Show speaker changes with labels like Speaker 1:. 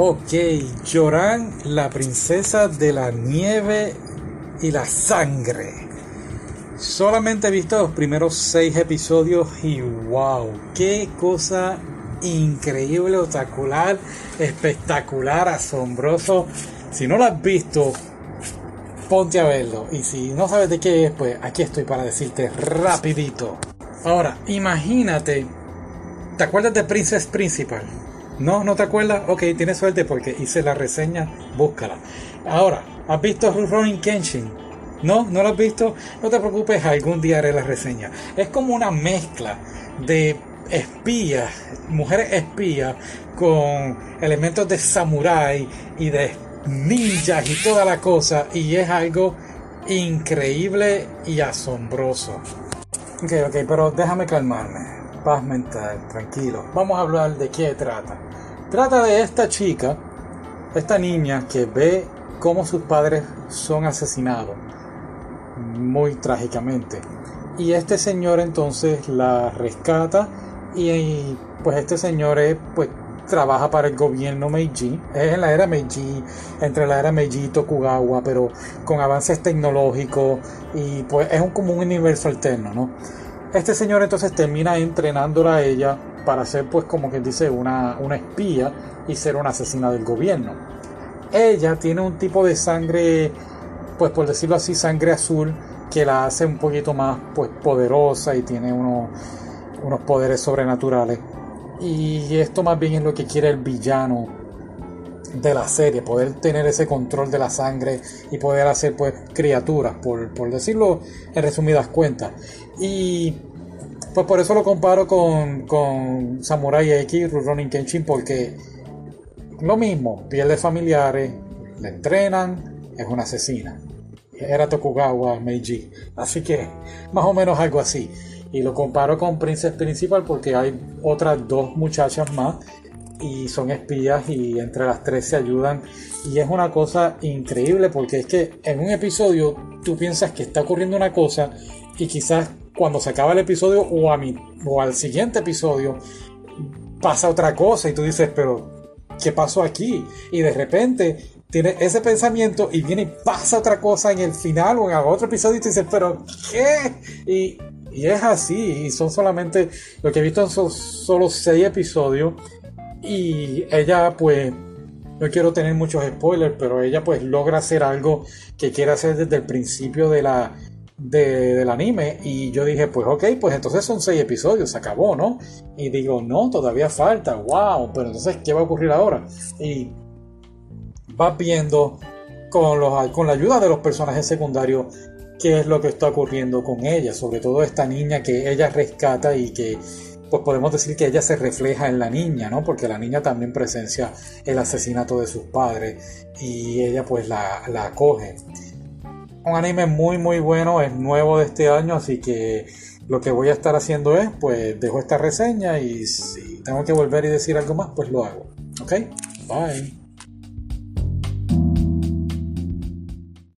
Speaker 1: Ok, Yoran, la princesa de la nieve y la sangre. Solamente he visto los primeros seis episodios y wow, qué cosa increíble, espectacular, espectacular, asombroso. Si no lo has visto, ponte a verlo. Y si no sabes de qué es, pues aquí estoy para decirte rapidito. Ahora, imagínate, ¿te acuerdas de Princess Principal? No, no te acuerdas. Ok, tienes suerte porque hice la reseña. Búscala. Ahora, ¿has visto Ronin Kenshin? No, no lo has visto. No te preocupes, algún día haré la reseña. Es como una mezcla de espías, mujeres espías, con elementos de samurai y de ninjas y toda la cosa. Y es algo increíble y asombroso. Ok, ok, pero déjame calmarme. Paz mental, tranquilo. Vamos a hablar de qué trata. Trata de esta chica, esta niña que ve cómo sus padres son asesinados muy trágicamente. Y este señor entonces la rescata y pues este señor es, pues trabaja para el gobierno Meiji. Es en la era Meiji, entre la era Meiji y Tokugawa, pero con avances tecnológicos y pues es un, como un universo alterno, ¿no? Este señor entonces termina entrenándola a ella para ser pues como quien dice una, una espía y ser una asesina del gobierno. Ella tiene un tipo de sangre, pues por decirlo así, sangre azul que la hace un poquito más pues poderosa y tiene unos, unos poderes sobrenaturales. Y esto más bien es lo que quiere el villano de la serie, poder tener ese control de la sangre y poder hacer pues criaturas, por, por decirlo en resumidas cuentas. Y pues por eso lo comparo con, con Samurai X, Rurouni Kenshin, porque lo mismo, pierde familiares, le entrenan, es una asesina. Era Tokugawa Meiji. Así que, más o menos algo así. Y lo comparo con Princess Principal porque hay otras dos muchachas más y son espías y entre las tres se ayudan. Y es una cosa increíble porque es que en un episodio tú piensas que está ocurriendo una cosa y quizás cuando se acaba el episodio o, a mi, o al siguiente episodio pasa otra cosa y tú dices, pero ¿qué pasó aquí? Y de repente tiene ese pensamiento y viene y pasa otra cosa en el final o en otro episodio y tú dices, pero ¿qué? Y, y es así, y son solamente, lo que he visto son solo seis episodios y ella pues no quiero tener muchos spoilers, pero ella pues logra hacer algo que quiere hacer desde el principio de la, del anime y yo dije, pues ok, pues entonces son seis episodios, se acabó, ¿no? Y digo, no, todavía falta, wow, pero entonces, ¿qué va a ocurrir ahora? Y vas viendo con, los, con la ayuda de los personajes secundarios qué es lo que está ocurriendo con ella, sobre todo esta niña que ella rescata y que pues podemos decir que ella se refleja en la niña, ¿no? Porque la niña también presencia el asesinato de sus padres y ella pues la, la acoge un anime muy muy bueno, es nuevo de este año, así que lo que voy a estar haciendo es, pues dejo esta reseña y si tengo que volver y decir algo más, pues lo hago. ¿Ok? Bye.